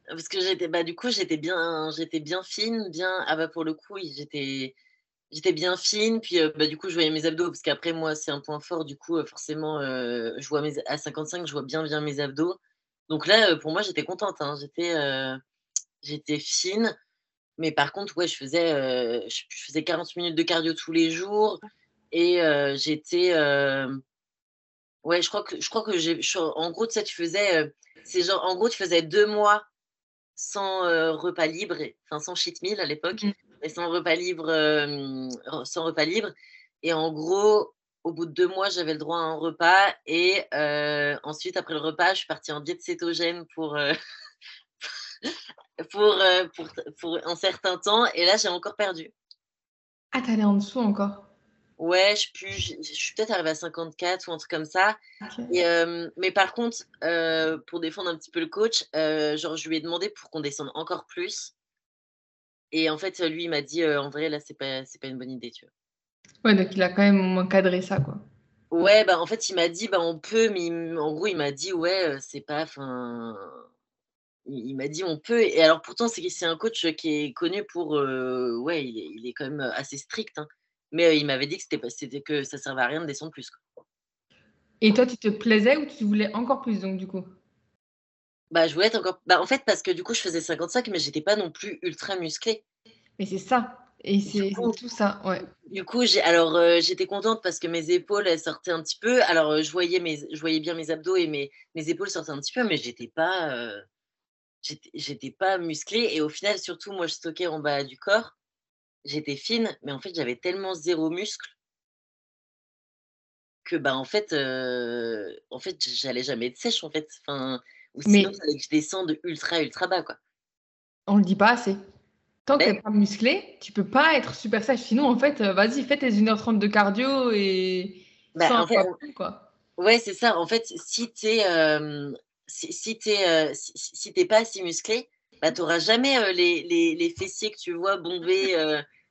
Parce que j'étais, bah, du coup, j'étais bien, j'étais bien fine, bien. Ah bah pour le coup, j'étais, j'étais bien fine, puis bah, du coup, je voyais mes abdos, parce qu'après, moi, c'est un point fort, du coup, forcément, je vois mes, à 55, je vois bien, bien mes abdos. Donc là, pour moi, j'étais contente, hein. j'étais, j'étais fine, mais par contre, ouais, je faisais, je, faisais 40 minutes de cardio tous les jours, et j'étais, ouais, je crois que, je crois que j'ai, en gros, sais, tu faisais, c'est genre, en gros, tu faisais deux mois sans repas libre, enfin sans cheat meal à l'époque, mmh et sans repas libre, sans repas libre. Et en gros, au bout de deux mois, j'avais le droit à un repas. Et ensuite, après le repas, je suis partie en diète cétogène pour, (laughs) pour, pour, pour, un certain temps. Et là, j'ai encore perdu. Ah, t'allais en dessous encore? Ouais, je, je, suis peut-être arrivée à 54 ou un truc comme ça. Et, mais par contre, pour défendre un petit peu le coach, genre, je lui ai demandé pour qu'on descende encore plus. Et en fait, lui, il m'a dit, en vrai, là, c'est pas, c'est pas une bonne idée, tu vois. Ouais, donc il a quand même encadré ça, quoi. Ouais, bah en fait, il m'a dit, bah on peut, mais en gros, il m'a dit, ouais, c'est pas, enfin, il, m'a dit, on peut. Et alors, pourtant, c'est, c'est un coach qui est connu pour, ouais, il est, quand même assez strict, hein. mais il m'avait dit que c'était, c'était que ça servait à rien de descendre plus. Quoi. Et toi, tu te plaisais ou tu voulais encore plus, donc, du coup? Bah, je voulais être encore bah, en fait, parce que du coup, je faisais 55, mais j'étais pas non plus ultra musclée. Mais c'est ça et c'est tout ça, ouais. Du coup, j'ai alors, j'étais contente parce que mes épaules, elles sortaient un petit peu. Alors, je voyais mes je voyais bien mes abdos et mes mes épaules sortaient un petit peu, mais j'étais pas, j'étais j'étais pas musclée et au final, surtout, moi, je stockais en bas du corps. J'étais fine, mais en fait, j'avais tellement zéro muscle que, bah, en fait, en fait, j'allais jamais être sèche, en fait. Enfin ou sinon, il fallait que je descende ultra, ultra bas, quoi. On le dit pas assez. Tant que tu n'es pas musclé, tu peux pas être super sèche. Sinon, en fait, euh, vas-y, fais tes 1h30 de cardio et. Bah, en fait, quoi. Ouais, c'est ça. En fait, si tu n'es euh, si, si euh, si, si pas si musclé, bah, tu n'auras jamais les, les, les, fessiers que tu vois bomber,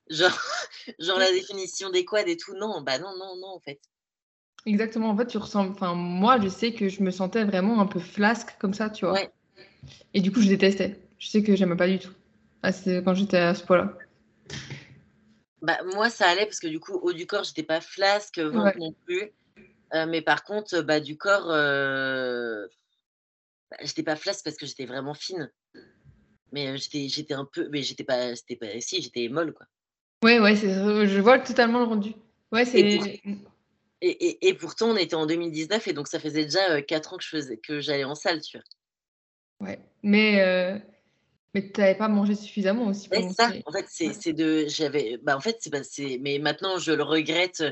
genre, (laughs) genre la définition des quads et tout. Non, bah non, non, non, en fait. Exactement. En fait, tu ressembles. Enfin, moi, je sais que je me sentais vraiment un peu flasque comme ça, tu vois. Et du coup, je détestais. Je sais que j'aimais pas du tout. Ah, c'est quand j'étais à ce point-là. Bah, moi, ça allait parce que du coup, haut du corps, j'étais pas flasque, ventre non plus. Euh, mais par contre, bas du corps, euh... bah, j'étais pas flasque parce que j'étais vraiment fine. Mais euh, j'étais, j'étais un peu, mais j'étais pas, c'était pas, si, j'étais molle, quoi. Ouais, ouais, je vois totalement le rendu. Ouais, c'est. Et, pourtant, on était en 2019 et donc ça faisait déjà 4 ans que je faisais que j'allais en salle, tu vois. Ouais, mais mais tu n'avais pas mangé suffisamment aussi. C'est ça. En fait, c'est de j'avais bah en fait c'est mais maintenant je le regrette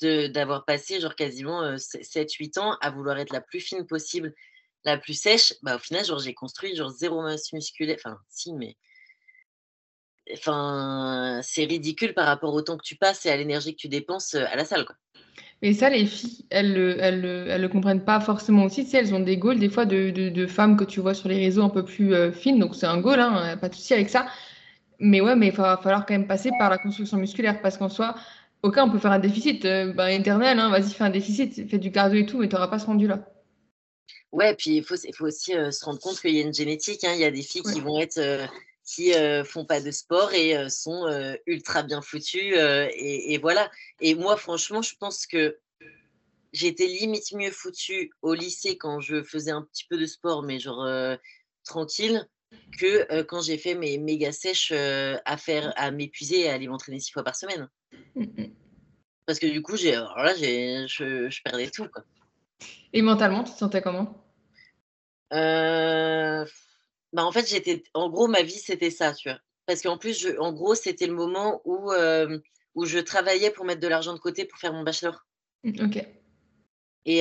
de d'avoir passé genre quasiment 7 8 ans à vouloir être la plus fine possible, la plus sèche. Bah au final, genre j'ai construit genre zéro masse musculaire, enfin si mais enfin c'est ridicule par rapport au temps que tu passes et à l'énergie que tu dépenses à la salle quoi. Et ça, les filles, elles ne elles, elles le comprennent pas forcément aussi. Tu sais, elles ont des goals, des fois, de, de, de femmes que tu vois sur les réseaux un peu plus euh, fines. Donc, c'est un goal, hein, pas de souci avec ça. Mais ouais, mais il va falloir quand même passer par la construction musculaire parce qu'en soi, aucun, on peut faire un déficit euh, bah, éternel. Hein, Vas-y, fais un déficit, fais du cardio et tout, mais tu n'auras pas ce rendu-là. Ouais, puis il faut, il faut aussi euh, se rendre compte qu'il y a une génétique. Hein. Il y a des filles qui vont être qui euh, font pas de sport et euh, sont euh, ultra bien foutus. Et, voilà. Et moi, franchement, je pense que j'étais limite mieux foutue au lycée quand je faisais un petit peu de sport, mais genre tranquille, que quand j'ai fait mes méga sèches à faire, à m'épuiser et à aller m'entraîner six fois par semaine. Parce que du coup, j'ai, alors là, j'ai, je, je, perdais tout. Quoi. Et mentalement, tu te sentais comment? Bah, en fait, j'étais en gros, ma vie, c'était ça, tu vois? Parce qu'en plus, je en gros, c'était le moment où, où je travaillais pour mettre de l'argent de côté pour faire mon bachelor. Mmh, OK. Et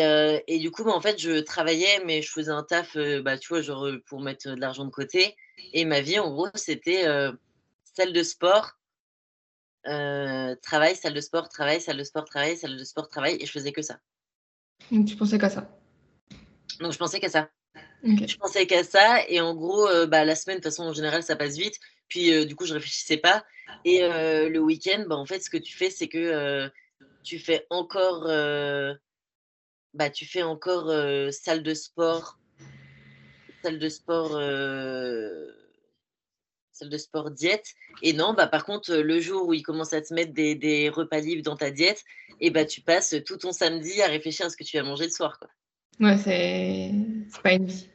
et du coup, bah, en fait, je travaillais, mais je faisais un taf, bah, tu vois, genre, pour mettre de l'argent de côté et ma vie, en gros, c'était, salle de sport, travail, salle de sport, travail, salle de sport, travail, salle de sport, travail et je faisais que ça. Donc tu pensais qu'à ça? Donc je pensais qu'à ça. Je pensais qu'à ça et en gros, euh, bah, la semaine, de toute façon, en général, ça passe vite. Puis euh, du coup, je réfléchissais pas. Et euh, le week-end, bah, en fait, ce que tu fais, c'est que tu fais encore, bah, tu fais encore salle de sport, salle de sport, salle de sport diète. Et non, bah, par contre, le jour où il commence à te mettre des, repas libres dans ta diète, et bah, tu passes tout ton samedi à réfléchir à ce que tu vas manger le soir. Quoi. Ouais, c'est pas une vie.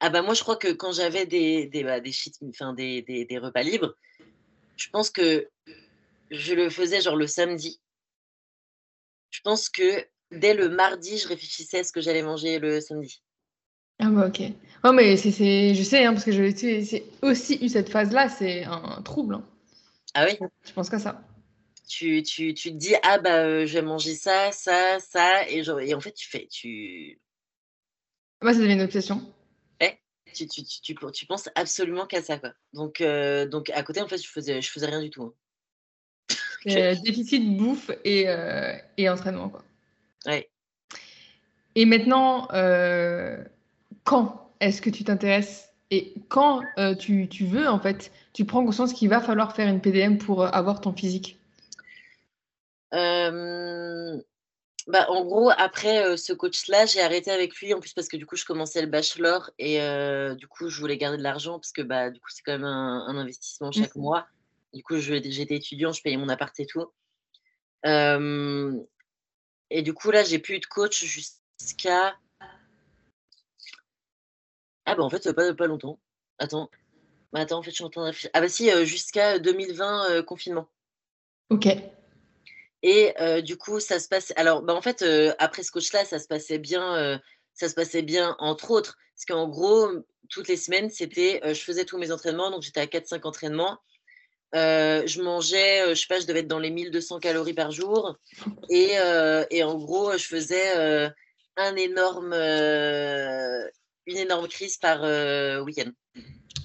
Ah bah moi, je crois que quand j'avais des, des, bah, des, des, des, des, repas libres, je pense que je le faisais genre le samedi. Je pense que dès le mardi, je réfléchissais à ce que j'allais manger le samedi. Ah bah ok. Oh mais c'est, je sais, hein, parce que j'ai aussi eu cette phase-là, c'est un trouble. Hein. Ah oui? Je pense qu'à ça. Tu, tu, tu, te dis, ah bah euh, je vais manger ça, ça, ça, et, genre, et en fait tu fais, tu... Moi ça devient une obsession. Ouais, tu, tu, tu, tu penses absolument qu'à ça, quoi. Donc, euh, donc à côté, en fait, je faisais, je faisais rien du tout. Hein. (laughs) Euh, déficit bouffe et, et entraînement, quoi. Ouais. Et maintenant, quand est-ce que tu t'intéresses et quand euh, tu, veux, en fait, tu prends conscience qu'il va falloir faire une PDM pour euh, avoir ton physique? euh, bah, En gros, après ce coach-là, j'ai arrêté avec lui, en plus parce que du coup, je commençais le bachelor et du coup, je voulais garder de l'argent parce que bah, du coup, c'est quand même un, investissement chaque mmh. mois. Du coup, j'étais étudiant, je payais mon appart et tout. et du coup, là, j'ai plus eu de coach jusqu'à ah bah, en fait, pas pas longtemps. Attends. Bah, attends, en fait, je suis en train réfléchir. Ah bah si, jusqu'à 2020, confinement. OK. Et du coup, ça se passe alors, bah, en fait, après ce coach-là, ça se passait bien, ça se passait bien entre autres. Parce qu'en gros, toutes les semaines, c'était, je faisais tous mes entraînements, donc j'étais à 4-5 entraînements. je mangeais, je sais pas, je devais être dans les 1200 calories par jour et et en gros, je faisais, un énorme, une énorme crise par week-end.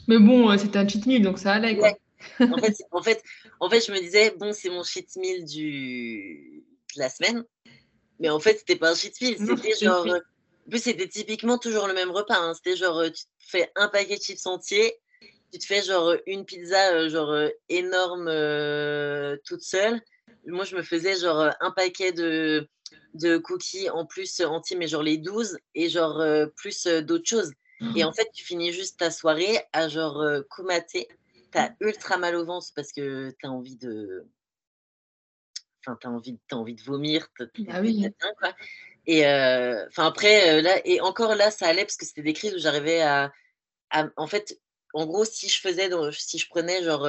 Mais bon, c'était un cheat meal, donc ça allait. Quoi. En, fait, en, fait, en fait, je me disais, bon, c'est mon cheat meal du... de la semaine. Mais en fait, c'était pas un cheat meal. C'était genre. En plus, c'était typiquement toujours le même repas. Hein. C'était genre, tu te fais un paquet de chips entiers, tu te fais genre une pizza euh, genre énorme toute seule. Moi, je me faisais genre un paquet de, de cookies en plus entiers, mais genre les 12 et genre plus d'autres choses. Et en mmh. fait, tu finis juste ta soirée à genre comater. T'as ultra mal au ventre parce que t'as envie de. Enfin, t'as envie, as envie de vomir. Ah oui. quoi. Et enfin, après, là, et encore là, ça allait parce que c'était des crises où j'arrivais à, En fait, en gros, si je faisais, si je prenais genre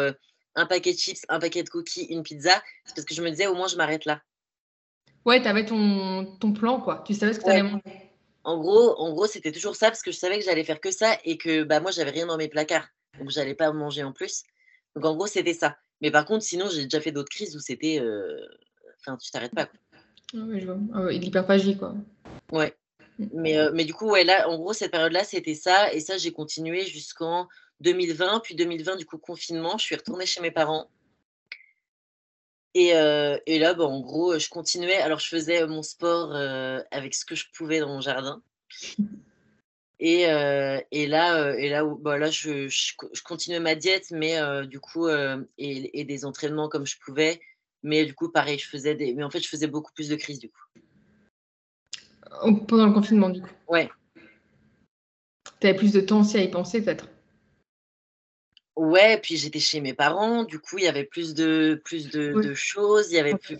un paquet de chips, un paquet de cookies, une pizza, c'est parce que je me disais au moins je m'arrête là. Ouais, tu avais ton, ton plan, quoi. Tu savais ce que tu allais manger. En gros, en gros c'était toujours ça parce que je savais que j'allais faire que ça et que bah, moi, j'avais rien dans mes placards. Donc, j'allais pas manger en plus. Donc, en gros, c'était ça. Mais par contre, sinon, j'ai déjà fait d'autres crises où c'était. Euh, enfin, tu t'arrêtes pas. Quoi. Ah oui, je vois. Ah l'hyperphagie, quoi. Ouais. Mm. Mais, euh, mais du coup, ouais, là, en gros, cette période-là, c'était ça. Et ça, j'ai continué jusqu'en 2020. Puis 2020, du coup, confinement, je suis retournée chez mes parents. Et, et là, bah, en gros, je continuais. Alors, je faisais mon sport avec ce que je pouvais dans mon jardin. (laughs) Et, et là, et là, bah, là je, je, continuais ma diète, mais du coup, et, et, des entraînements comme je pouvais. Mais du coup, pareil, je faisais des. Mais en fait, je faisais beaucoup plus de crises, du coup. Pendant le confinement, du coup. Ouais. Tu avais plus de temps aussi à y penser, peut-être? Ouais, puis j'étais chez mes parents, du coup, il y avait plus de, plus de, choses, il y avait plus,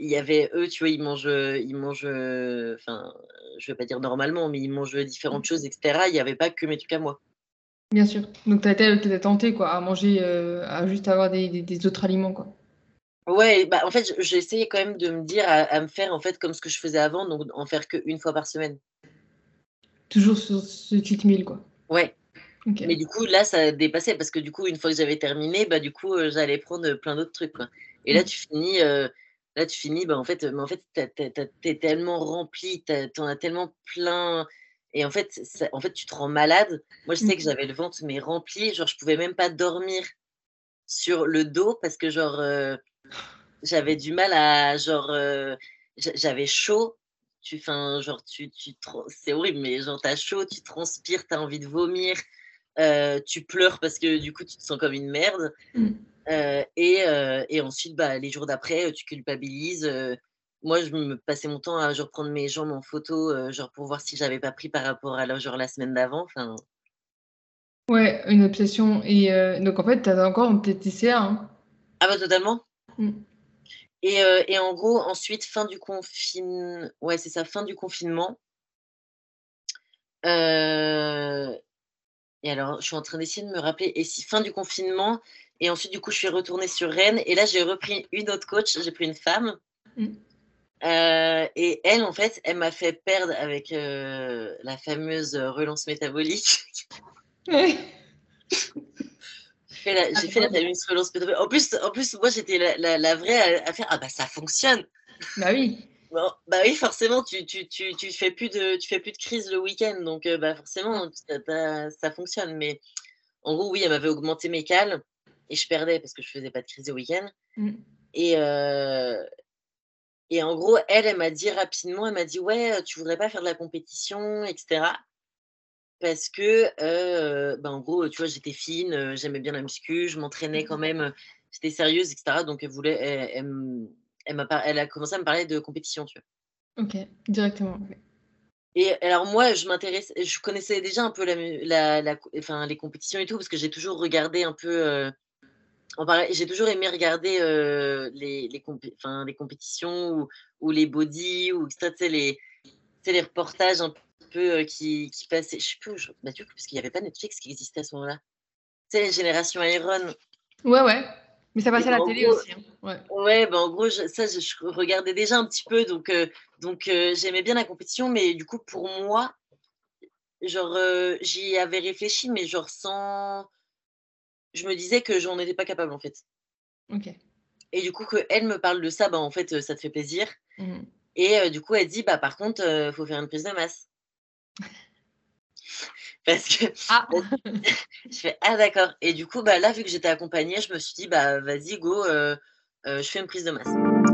il y avait eux, tu vois, ils mangent, ils mangent, enfin, je vais pas dire normalement, mais ils mangent différentes choses, etc. Il n'y avait pas que mes trucs à moi. Bien sûr. Donc, tu as été tenté, quoi, à manger, à juste avoir des, des, autres aliments, quoi. Ouais, bah, en fait, j'ai essayé quand même de me dire à, me faire, en fait, comme ce que je faisais avant, donc en faire qu'une fois par semaine. Toujours sur ce cheat meal, quoi. Ouais, mais du coup, là, ça dépassait parce que du coup, une fois que j'avais terminé, bah, du coup, euh, j'allais prendre plein d'autres trucs. Quoi. Et là, mmh. tu finis, euh, là, tu finis, bah, en fait, mais en fait, t'es tellement rempli, t'en as tellement plein. Et en fait, en fait, tu te rends malade. Moi, je sais que mmh. j'avais le ventre, mais rempli. Genre, je pouvais même pas dormir sur le dos parce que, genre, euh, j'avais du mal à, genre, j'avais chaud. Tu, fin, genre, tu, tu, c'est horrible, mais genre, t'as chaud, tu transpires, t'as envie de vomir. Euh, tu pleures parce que du coup tu te sens comme une merde. Mmh. Euh, et, euh, et, ensuite, bah, les jours d'après, tu culpabilises. moi, je me passais mon temps à genre, prendre mes jambes en photo, genre pour voir si j'avais pas pris par rapport à genre, la semaine d'avant. Enfin... Ouais, une obsession. Et donc, en fait, tu as encore tes TCA. Hein. Ah, bah, totalement. Mm. Et, et, en gros, ensuite, fin du confinement. Ouais, c'est ça, fin du confinement. Euh, et alors, je suis en train d'essayer de me rappeler. Et si fin du confinement, et ensuite, du coup, je suis retournée sur Rennes. Et là, j'ai repris une autre coach. J'ai pris une femme. Mm. Euh, et elle, en fait, elle m'a fait perdre avec euh, la fameuse relance métabolique. j'ai fait la, fait la fameuse relance métabolique. En plus, en plus moi, j'étais la, la, vraie à, faire Ah, bah, ça fonctionne. Bah oui. Bon, bah oui, forcément, tu, tu, tu, tu, fais plus de, tu fais plus de crise le week-end, donc euh, bah forcément, ça, ça, fonctionne. Mais en gros, oui, elle m'avait augmenté mes cales et je perdais parce que je faisais pas de crise le week-end. Mm. Et, euh, et en gros, elle, elle m'a dit rapidement, elle m'a dit, ouais, tu voudrais pas faire de la compétition, etc. Parce que, euh, bah, en gros, tu vois, j'étais fine, j'aimais bien la muscu, je m'entraînais quand mmh. même, j'étais sérieuse, etc. Donc, elle voulait, elle, elle, elle a commencé à me parler de compétition, tu vois. Ok, directement. Et alors moi, je m'intéresse, je connaissais déjà un peu la, la, enfin, les compétitions et tout, parce que j'ai toujours regardé un peu, euh, j'ai toujours aimé regarder euh, les, les, enfin, les compétitions ou, ou, les body ou tu sais, les, les reportages un peu euh, qui, qui passaient, je sais plus, bah, du coup, parce qu'il n'y avait pas Netflix qui existait à ce moment-là. Tu sais, Génération Iron. Ouais, ouais. Mais ça passait à la télé aussi. Hein. Ouais, ouais bah, en gros, ça, je, regardais déjà un petit peu, donc, euh, donc euh, j'aimais bien la compétition, mais du coup, pour moi, genre, euh, j'y avais réfléchi, mais genre sans. Je me disais que j'en étais pas capable, en fait. Ok. Et du coup, qu'elle me parle de ça, bah, en fait, ça te fait plaisir. Mmh. Et du coup, elle dit, bah, par contre, il faut faire une prise de masse. (laughs) Parce que ah. (laughs) je fais Ah d'accord. Et du coup, bah, là, vu que j'étais accompagnée, je me suis dit, bah vas-y, go, euh, euh, je fais une prise de masse.